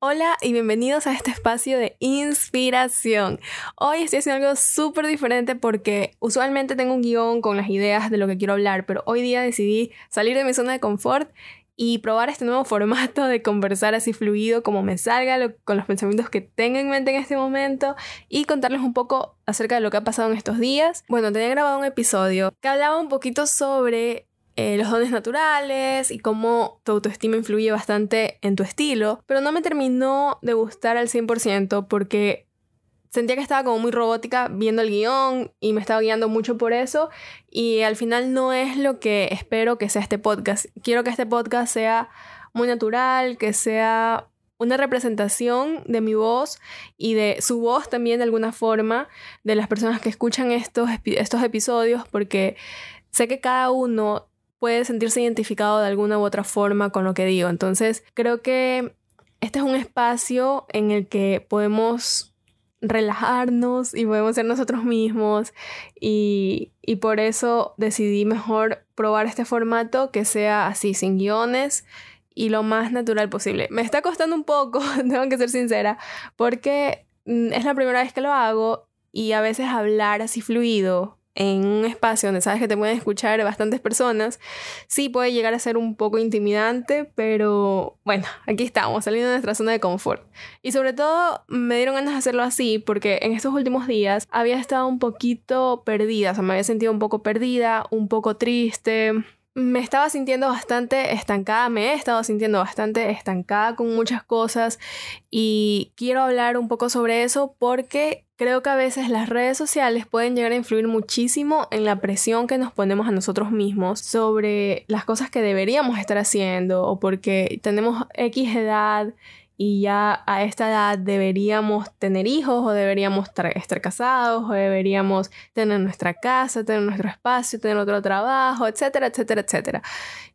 Hola y bienvenidos a este espacio de inspiración. Hoy estoy haciendo algo súper diferente porque usualmente tengo un guion con las ideas de lo que quiero hablar, pero hoy día decidí salir de mi zona de confort y probar este nuevo formato de conversar así fluido como me salga con los pensamientos que tengo en mente en este momento y contarles un poco acerca de lo que ha pasado en estos días. Bueno, tenía grabado un episodio que hablaba un poquito sobre eh, los dones naturales y cómo tu autoestima influye bastante en tu estilo, pero no me terminó de gustar al 100% porque sentía que estaba como muy robótica viendo el guion y me estaba guiando mucho por eso y al final no es lo que espero que sea este podcast. Quiero que este podcast sea muy natural, que sea una representación de mi voz y de su voz también de alguna forma de las personas que escuchan estos, estos episodios porque sé que cada uno puede sentirse identificado de alguna u otra forma con lo que digo. Entonces, creo que este es un espacio en el que podemos relajarnos y podemos ser nosotros mismos y, y, por eso decidí mejor probar este formato que sea así, sin guiones y lo más natural posible. Me está costando un poco, tengo que ser sincera, porque mm, es la primera vez que lo hago y a veces hablar así fluido en un espacio donde sabes que te pueden escuchar bastantes personas, sí puede llegar a ser un poco intimidante, pero bueno, aquí estamos, saliendo de nuestra zona de confort. Y sobre todo me dieron ganas de hacerlo así porque en estos últimos días había estado un poquito perdida, o sea, me había sentido un poco perdida, un poco triste, me estaba sintiendo bastante estancada, me he estado sintiendo bastante estancada con muchas cosas y quiero hablar un poco sobre eso porque creo que a veces las redes sociales pueden llegar a influir muchísimo en la presión que nos ponemos a nosotros mismos sobre las cosas que deberíamos estar haciendo o porque tenemos X edad y ya a esta edad deberíamos tener hijos o deberíamos estar, casados o deberíamos tener nuestra casa, tener nuestro espacio, tener otro trabajo, etcétera, etcétera, etcétera.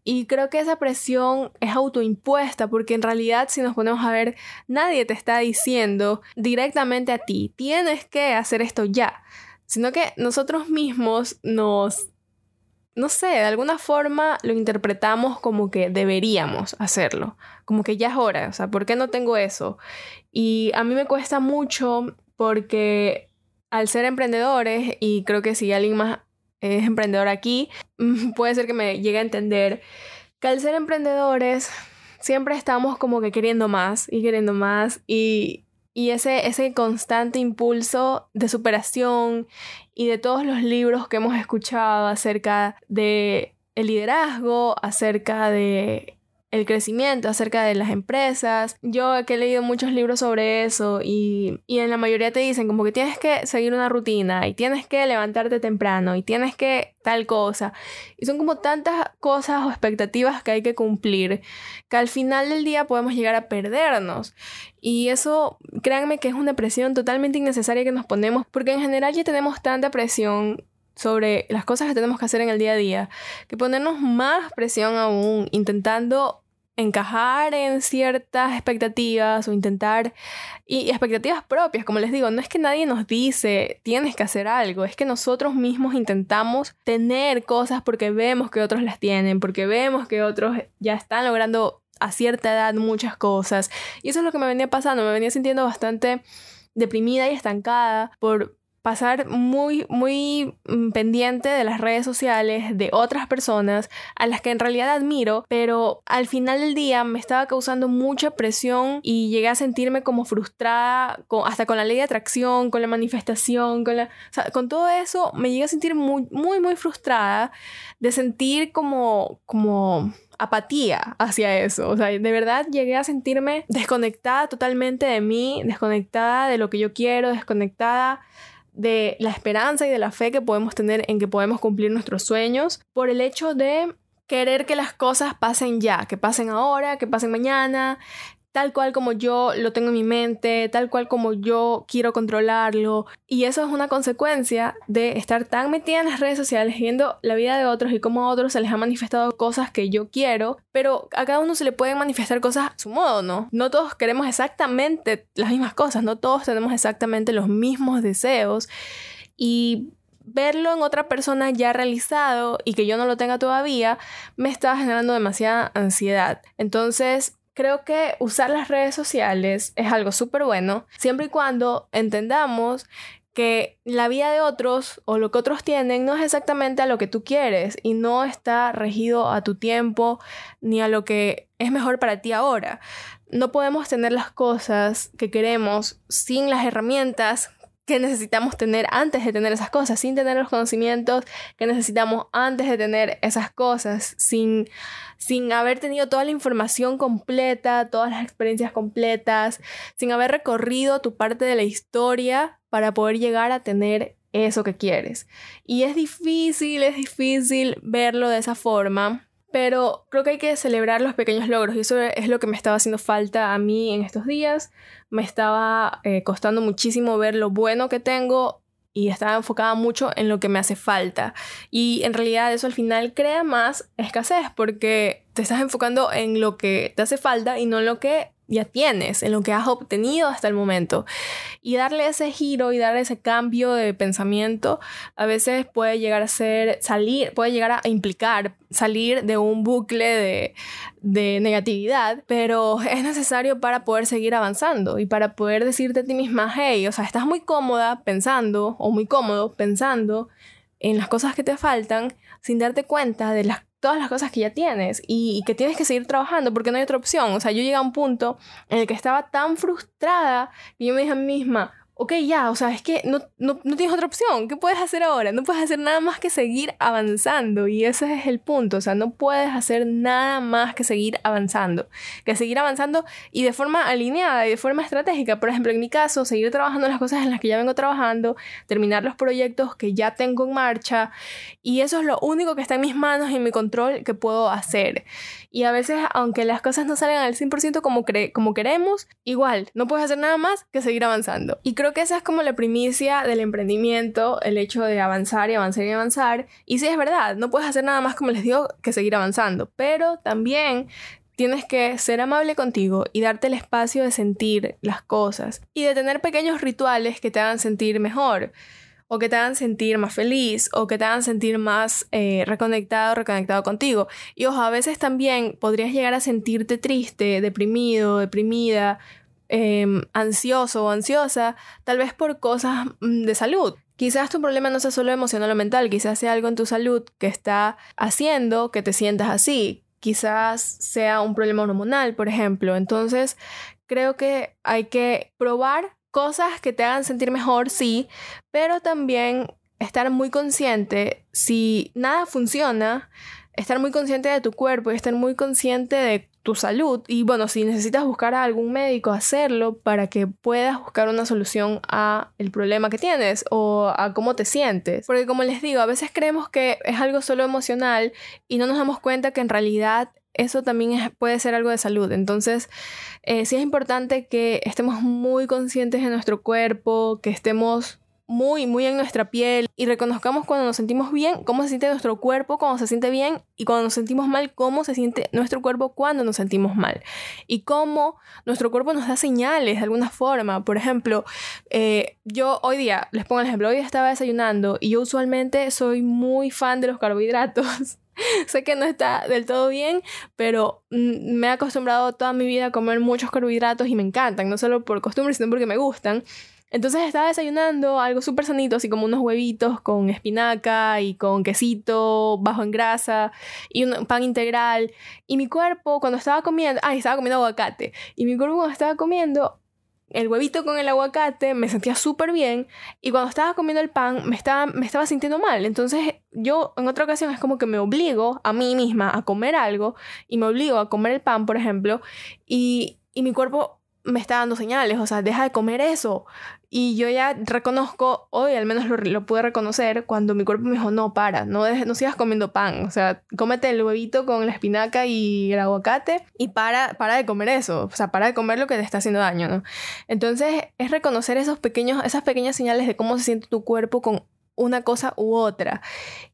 Y creo que esa presión es autoimpuesta porque en realidad si nos ponemos a ver, nadie te está diciendo directamente a ti, tienes que hacer esto ya, sino que nosotros mismos nos no sé, de alguna forma lo interpretamos como que deberíamos hacerlo, como que ya es hora, o sea, ¿por qué no tengo eso? Y a mí me cuesta mucho porque al ser emprendedores, y creo que si alguien más es emprendedor aquí, puede ser que me llegue a entender que al ser emprendedores siempre estamos como que queriendo más y queriendo más y, y ese, ese constante impulso de superación y de todos los libros que hemos escuchado acerca de el liderazgo, acerca de el crecimiento, acerca de las empresas. Yo que he leído muchos libros sobre eso y, y, en la mayoría te dicen como que tienes que seguir una rutina y tienes que levantarte temprano y tienes que tal cosa. Y son como tantas cosas o expectativas que hay que cumplir que al final del día podemos llegar a perdernos. Y eso, créanme que es una presión totalmente innecesaria que nos ponemos porque en general ya tenemos tanta presión sobre las cosas que tenemos que hacer en el día a día, que ponernos más presión aún intentando encajar en ciertas expectativas o intentar y expectativas propias, como les digo, no es que nadie nos dice tienes que hacer algo, es que nosotros mismos intentamos tener cosas porque vemos que otros las tienen, porque vemos que otros ya están logrando a cierta edad muchas cosas. Y eso es lo que me venía pasando, me venía sintiendo bastante deprimida y estancada por pasar muy, muy mm, pendiente de las redes sociales de otras personas a las que en realidad admiro, pero al final del día me estaba causando mucha presión y llegué a sentirme como frustrada, hasta con la ley de atracción, con la manifestación, con, la, con todo eso me llegué a sentir muy, muy, muy frustrada de sentir como, como apatía hacia eso. O sea, de verdad llegué a sentirme desconectada totalmente de mí, desconectada de lo que yo quiero, desconectada de la esperanza y de la fe que podemos tener en que podemos cumplir nuestros sueños por el hecho de querer que las cosas pasen ya, que pasen ahora, que pasen mañana, tal cual como yo lo tengo en mi mente, tal cual como yo quiero controlarlo. Y eso es una consecuencia de estar tan metida en las redes sociales, viendo la vida de otros y cómo a otros se les ha manifestado cosas que yo quiero, pero a cada uno se le pueden manifestar cosas a su modo, ¿no? No todos queremos exactamente las mismas cosas, no todos tenemos exactamente los mismos deseos. Y verlo en otra persona ya realizado y que yo no lo tenga todavía, me está generando demasiada ansiedad. Entonces, creo que usar las redes sociales es algo súper bueno, siempre y cuando entendamos que la vida de otros o lo que otros tienen no es exactamente a lo que tú quieres y no está regido a tu tiempo ni a lo que es mejor para ti ahora. No podemos tener las cosas que queremos sin las herramientas que necesitamos tener antes de tener esas cosas, sin tener los conocimientos que necesitamos antes de tener esas cosas, sin, sin haber tenido toda la información completa, todas las experiencias completas, sin haber recorrido tu parte de la historia para poder llegar a tener eso que quieres. Y es difícil, es difícil verlo de esa forma, pero creo que hay que celebrar los pequeños logros y eso es lo que me estaba haciendo falta a mí en estos días. Me estaba eh, costando muchísimo ver lo bueno que tengo y estaba enfocada mucho en lo que me hace falta. Y en realidad eso al final crea más escasez porque te estás enfocando en lo que te hace falta y no en lo que ya tienes, en lo que has obtenido hasta el momento. Y darle ese giro y darle ese cambio de pensamiento a veces puede llegar a ser salir, puede llegar a implicar salir de un bucle de, de negatividad, pero es necesario para poder seguir avanzando y para poder decirte a ti misma, hey, o sea, estás muy cómoda pensando o muy cómodo pensando en las cosas que te faltan sin darte cuenta de las todas las cosas que ya tienes y, que tienes que seguir trabajando porque no hay otra opción. O sea, yo llegué a un punto en el que estaba tan frustrada y yo me dije a mí misma, ok, ya, o sea, es que no, no, no, tienes otra opción. ¿Qué puedes hacer ahora? No puedes hacer nada más que seguir avanzando. Y ese es el punto. O sea, no puedes hacer nada más que seguir avanzando. Que seguir avanzando y de forma alineada y de forma estratégica. Por ejemplo, en mi caso, seguir trabajando las cosas en las que ya vengo trabajando, terminar los proyectos que ya tengo en marcha. Y eso es lo único que está en mis manos y en mi control que puedo hacer. Y a veces, aunque las cosas no salgan al 100% como, como queremos, igual, no puedes hacer nada más que seguir avanzando. Y que esa es como la primicia del emprendimiento, el hecho de avanzar y avanzar y avanzar. Y sí es verdad, no puedes hacer nada más, como les digo, que seguir avanzando. Pero también tienes que ser amable contigo y darte el espacio de sentir las cosas y de tener pequeños rituales que te hagan sentir mejor o que te hagan sentir más feliz o que te hagan sentir más eh, reconectado, reconectado contigo. Y ojo, a veces también podrías llegar a sentirte triste, deprimido, deprimida, em, ansioso o ansiosa, tal vez por cosas mm, de salud. Quizás tu problema no sea solo emocional o mental, quizás sea algo en tu salud que está haciendo que te sientas así. Quizás sea un problema hormonal, por ejemplo. Entonces, creo que hay que probar cosas que te hagan sentir mejor, sí, pero también estar muy consciente si nada funciona, estar muy consciente de tu cuerpo y estar muy consciente de tu salud. Y bueno, si necesitas buscar a algún médico, hacerlo para que puedas buscar una solución a el problema que tienes o a cómo te sientes. Porque como les digo, a veces creemos que es algo solo emocional y no nos damos cuenta que en realidad eso también puede ser algo de salud. Entonces, eh, sí es importante que estemos muy conscientes de nuestro cuerpo, que estemos muy, muy en nuestra piel y reconozcamos cuando nos sentimos bien, cómo se siente nuestro cuerpo cuando se siente bien y cuando nos sentimos mal, cómo se siente nuestro cuerpo cuando nos sentimos mal. Y cómo nuestro cuerpo nos da señales de alguna forma. Por ejemplo, eh, yo hoy día, les pongo el ejemplo, hoy día estaba desayunando y yo usualmente soy muy fan de los carbohidratos. sé que no está del todo bien, pero mm, me he acostumbrado toda mi vida a comer muchos carbohidratos y me encantan, no solo por costumbre, sino porque me gustan. Entonces estaba desayunando algo súper sanito, así como unos huevitos con espinaca y con quesito bajo en grasa y un pan integral. Y mi cuerpo, cuando estaba comiendo, ay, estaba comiendo aguacate. Y mi cuerpo, cuando estaba comiendo, el huevito con el aguacate, me sentía súper bien y cuando estaba comiendo el pan me estaba, me estaba sintiendo mal. Entonces yo en otra ocasión es como que me obligo a mí misma a comer algo y me obligo a comer el pan, por ejemplo, y, y mi cuerpo me está dando señales, o sea, deja de comer eso. Y yo ya reconozco, hoy al menos lo, pude reconocer, cuando mi cuerpo me dijo, no, para, no, no sigas comiendo pan, o sea, cómete el huevito con la espinaca y el aguacate y para, para de comer eso, o sea, para de comer lo que te está haciendo daño, ¿no? Entonces es reconocer esos pequeños, esas pequeñas señales de cómo se siente tu cuerpo con una cosa u otra.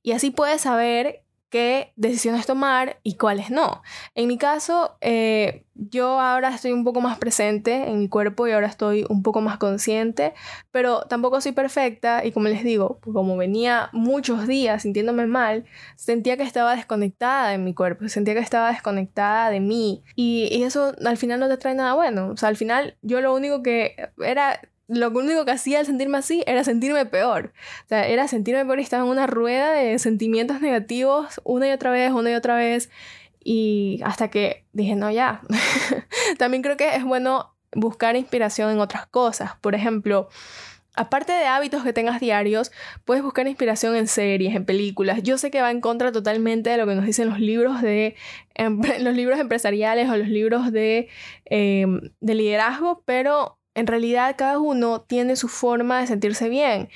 Y así puedes saber qué decisiones tomar y cuáles no. En mi caso, eh, yo ahora estoy un poco más presente en mi cuerpo y ahora estoy un poco más consciente, pero tampoco soy perfecta y como les digo, como venía muchos días sintiéndome mal, sentía que estaba desconectada de mi cuerpo, sentía que estaba desconectada de mí y, y eso al final no te trae nada bueno. O sea, al final yo lo único que era lo único que hacía al sentirme así era sentirme peor. O sea, era sentirme peor y estaba en una rueda de sentimientos negativos una y otra vez, una y otra vez. Y hasta que dije, no, ya. También creo que es bueno buscar inspiración en otras cosas. Por ejemplo, aparte de hábitos que tengas diarios, puedes buscar inspiración en series, en películas. Yo sé que va en contra totalmente de lo que nos dicen los libros de los libros empresariales o los libros de, em, de liderazgo, pero en realidad cada uno tiene su forma de sentirse bien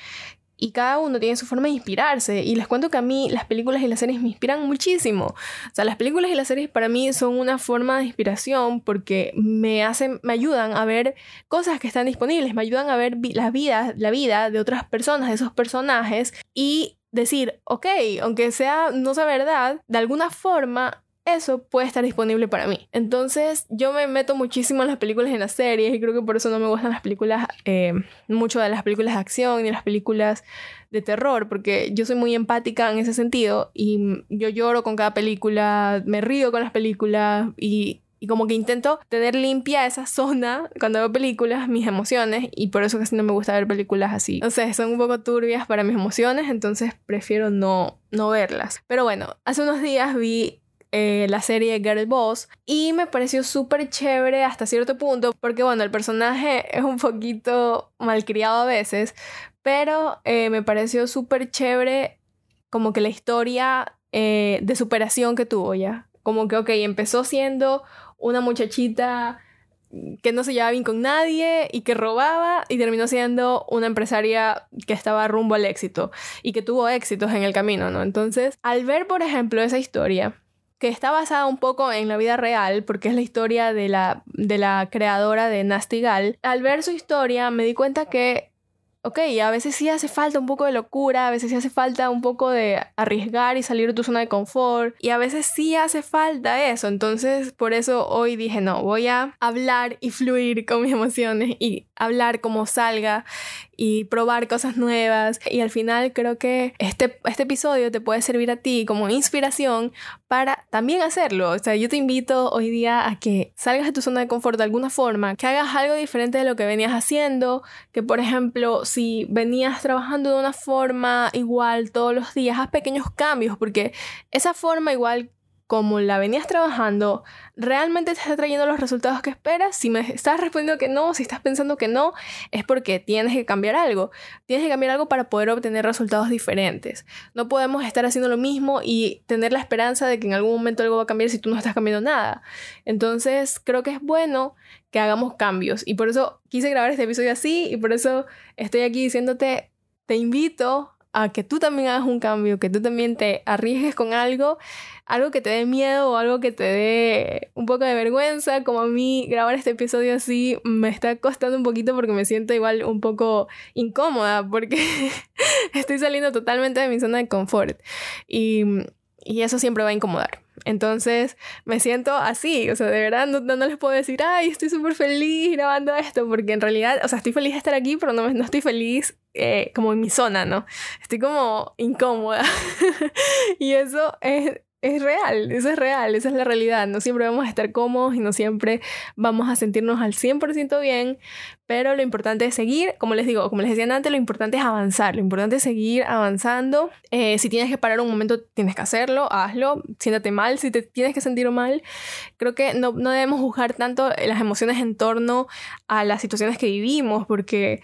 y cada uno tiene su forma de inspirarse. Y les cuento que a mí las películas y las series me inspiran muchísimo. O sea, las películas y las series para mí son una forma de inspiración porque me hacen, me ayudan a ver cosas que están disponibles, me ayudan a ver la vida, la vida de otras personas, de esos personajes y decir, ok, aunque sea no sea verdad, de alguna forma eso puede estar disponible para mí. Entonces yo me meto muchísimo en las películas y en las series y creo que por eso no me gustan las películas, eh, mucho de las películas de acción ni las películas de terror, porque yo soy muy empática en ese sentido y yo lloro con cada película, me río con las películas y, como que intento tener limpia esa zona cuando veo películas, mis emociones, y por eso casi no me gusta ver películas así. No sé, son un poco turbias para mis emociones, entonces prefiero no, no verlas. Pero bueno, hace unos días vi eh, la serie Girl Boss y me pareció súper chévere hasta cierto punto porque bueno, el personaje es un poquito malcriado a veces, pero eh, me pareció súper chévere como que la historia eh, de superación que tuvo ya. Como que, ok, empezó siendo una muchachita que no se llevaba bien con nadie y que robaba y terminó siendo una empresaria que estaba rumbo al éxito y que tuvo éxitos en el camino, ¿no? Entonces, al ver, por ejemplo, esa historia, que está basada un poco en la vida real, porque es la historia de la, de la creadora de Nasty Gal. Al ver su historia me di cuenta que ok, a veces sí hace falta un poco de locura, a veces sí hace falta un poco de arriesgar y salir de tu zona de confort, y a veces sí hace falta eso. Entonces, por eso hoy dije, no, voy a hablar y fluir con mis emociones y hablar como salga y probar cosas nuevas. Y al final creo que este, este episodio te puede servir a ti como inspiración para también hacerlo. O sea, yo te invito hoy día a que salgas de tu zona de confort de alguna forma, que hagas algo diferente de lo que venías haciendo, que por ejemplo, si venías trabajando de una forma igual todos los días, haz pequeños cambios, porque esa forma igual como la venías trabajando, realmente te está trayendo los resultados que esperas. Si me estás respondiendo que no, si estás pensando que no, es porque tienes que cambiar algo. Tienes que cambiar algo para poder obtener resultados diferentes. No podemos estar haciendo lo mismo y tener la esperanza de que en algún momento algo va a cambiar si tú no estás cambiando nada. Entonces, creo que es bueno que hagamos cambios. Y por eso quise grabar este episodio así y por eso estoy aquí diciéndote, te invito a que tú también hagas un cambio, que tú también te arriesgues con algo, algo que te dé miedo o algo que te dé un poco de vergüenza, como a mí grabar este episodio así me está costando un poquito porque me siento igual un poco incómoda porque estoy saliendo totalmente de mi zona de confort. Y, y eso siempre va a incomodar. Entonces me siento así, o sea, de verdad no, no les puedo decir, ay, estoy súper feliz grabando esto, porque en realidad, o sea, estoy feliz de estar aquí, pero no, no estoy feliz eh, como en mi zona, ¿no? Estoy como incómoda. y eso es, es real, eso es real, esa es la realidad. No siempre vamos a estar cómodos y no siempre vamos a sentirnos al 100% bien, pero lo importante es seguir, como les digo, como les decía antes, lo importante es avanzar, lo importante es seguir avanzando. Eh, si tienes que parar un momento, tienes que hacerlo, hazlo, siéntate mal, si te tienes que sentir mal. Creo que no, no debemos juzgar tanto las emociones en torno a las situaciones que vivimos, porque...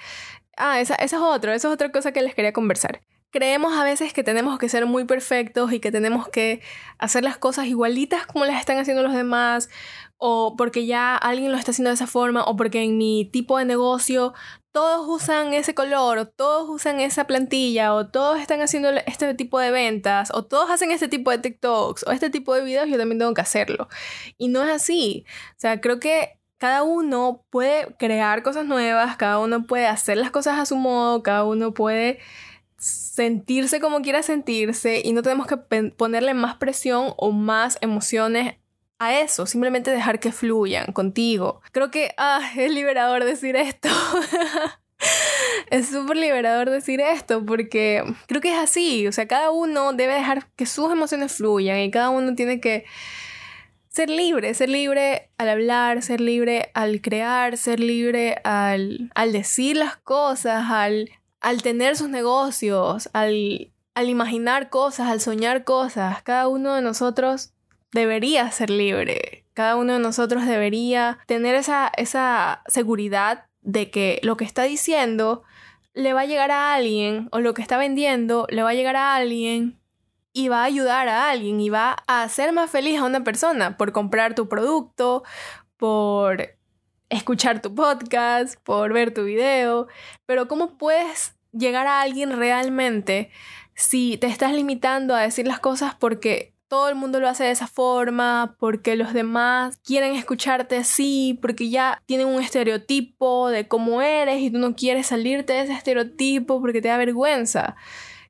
Ah, esa, esa es otra, esa es otra cosa que les quería conversar creemos a veces que tenemos que ser muy perfectos y que tenemos que hacer las cosas igualitas como las están haciendo los demás, o porque ya alguien lo está haciendo de esa forma, o porque en mi tipo de negocio todos usan ese color, o todos usan esa plantilla, o todos están haciendo este tipo de ventas, o todos hacen este tipo de TikToks, o este tipo de videos, yo también tengo que hacerlo. Y no es así. O sea, creo que cada uno puede crear cosas nuevas, cada uno puede hacer las cosas a su modo, cada uno puede sentirse como quiera sentirse y no tenemos que ponerle más presión o más emociones a eso, simplemente dejar que fluyan contigo. Creo que ah, es liberador decir esto. es súper liberador decir esto porque creo que es así, o sea, cada uno debe dejar que sus emociones fluyan y cada uno tiene que ser libre, ser libre al hablar, ser libre al crear, ser libre al, al decir las cosas, al, al tener sus negocios, al, al imaginar cosas, al soñar cosas. Cada uno de nosotros debería ser libre. Cada uno de nosotros debería tener esa, esa seguridad de que lo que está diciendo le va a llegar a alguien o lo que está vendiendo le va a llegar a alguien y va a ayudar a alguien y va a hacer más feliz a una persona por comprar tu producto, por escuchar tu podcast, por ver tu video. Pero ¿cómo puedes llegar a alguien realmente si te estás limitando a decir las cosas porque todo el mundo lo hace de esa forma, porque los demás quieren escucharte así, porque ya tienen un estereotipo de cómo eres y tú no quieres salirte de ese estereotipo porque te da vergüenza.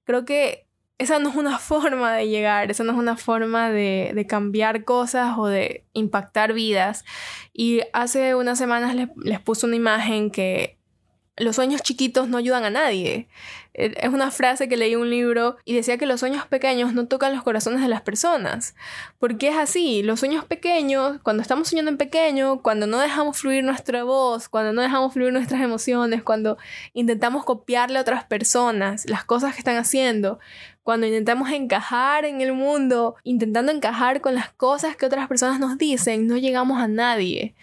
Creo que esa no es una forma de llegar, esa no es una forma de, de cambiar cosas o de impactar vidas. Y hace unas semanas les, les puse una imagen que los sueños chiquitos no ayudan a nadie. Eh, es una frase que leí en un libro y decía que los sueños pequeños no tocan los corazones de las personas. Porque es así, los sueños pequeños, cuando estamos soñando en pequeño, cuando no dejamos fluir nuestra voz, cuando no dejamos fluir nuestras emociones, cuando intentamos copiarle a otras personas las cosas que están haciendo, cuando intentamos encajar en el mundo, intentando encajar con las cosas que otras personas nos dicen, no llegamos a nadie.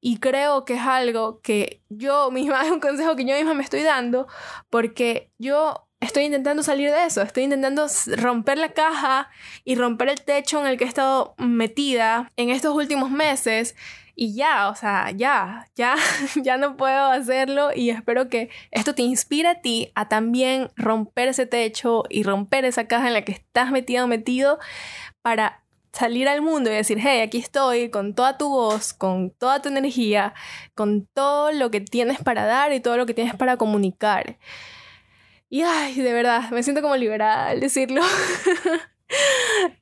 Y creo que es algo que yo misma, es un consejo que yo misma me estoy dando, porque yo estoy intentando salir de eso, estoy intentando romper la caja y romper el techo en el que he estado metida en estos últimos meses. Y ya, o sea, ya, ya, ya no puedo hacerlo y espero que esto te inspire a ti a también romper ese techo y romper esa caja en la que estás metido metido para salir al mundo y decir, hey, aquí estoy con toda tu voz, con toda tu energía, con todo lo que tienes para dar y todo lo que tienes para comunicar. Y ay, de verdad, me siento como liberada al decirlo.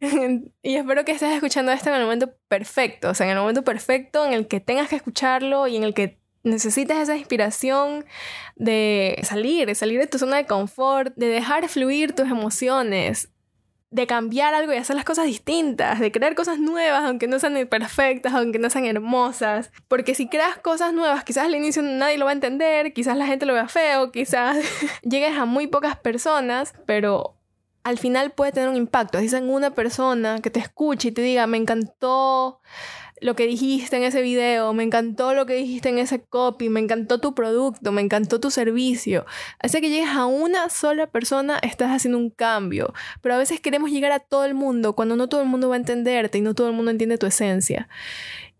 y espero que estés escuchando esto en el momento perfecto, o sea, en el momento perfecto en el que tengas que escucharlo y en el que necesitas esa inspiración de salir, de salir de tu zona de confort, de dejar fluir tus emociones, de cambiar algo y hacer las cosas distintas, de crear cosas nuevas, aunque no sean perfectas, aunque no sean hermosas. Porque si creas cosas nuevas, quizás al inicio nadie lo va a entender, quizás la gente lo vea feo, quizás llegues a muy pocas personas, pero al final puede tener un impacto. Así en una persona que te escuche y te diga, me encantó lo que dijiste en ese video, me encantó lo que dijiste en ese copy, me encantó tu producto, me encantó tu servicio. Así que llegues a una sola persona, estás haciendo un cambio. Pero a veces queremos llegar a todo el mundo cuando no todo el mundo va a entenderte y no todo el mundo entiende tu esencia.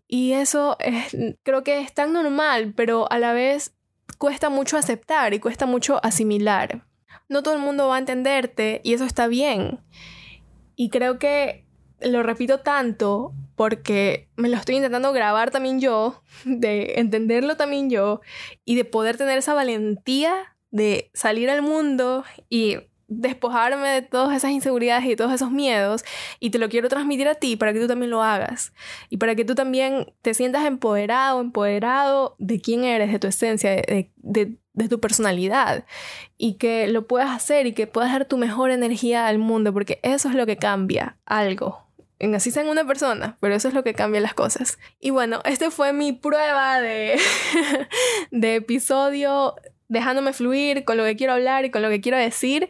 Y eso es, creo que es tan normal, pero a la vez cuesta mucho aceptar y cuesta mucho asimilar. No todo el mundo va a entenderte y eso está bien. Y creo que lo repito tanto porque me lo estoy intentando grabar también yo, de entenderlo también yo y de poder tener esa valentía de salir al mundo y despojarme de todas esas inseguridades y todos esos miedos. Y te lo quiero transmitir a ti para que tú también lo hagas y para que tú también te sientas empoderado, empoderado de quién eres, de tu esencia, de, de, de tu personalidad y que lo puedas hacer y que puedas dar tu mejor energía al mundo porque eso es lo que cambia algo en así sean una persona, pero eso es lo que cambia las cosas. Y bueno, este fue mi prueba de, de episodio dejándome fluir con lo que quiero hablar y con lo que quiero decir.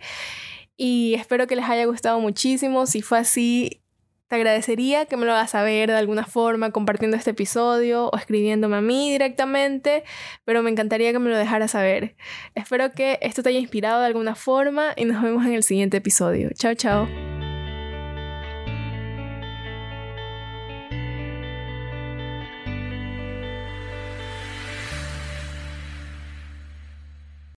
Y espero que les haya gustado muchísimo. Si fue así, te agradecería que me lo hagas saber de alguna forma, compartiendo este episodio o escribiéndome a mí directamente, pero me encantaría que me lo dejaras saber. Espero que esto te haya inspirado de alguna forma y nos vemos en el siguiente episodio. Chao, chao.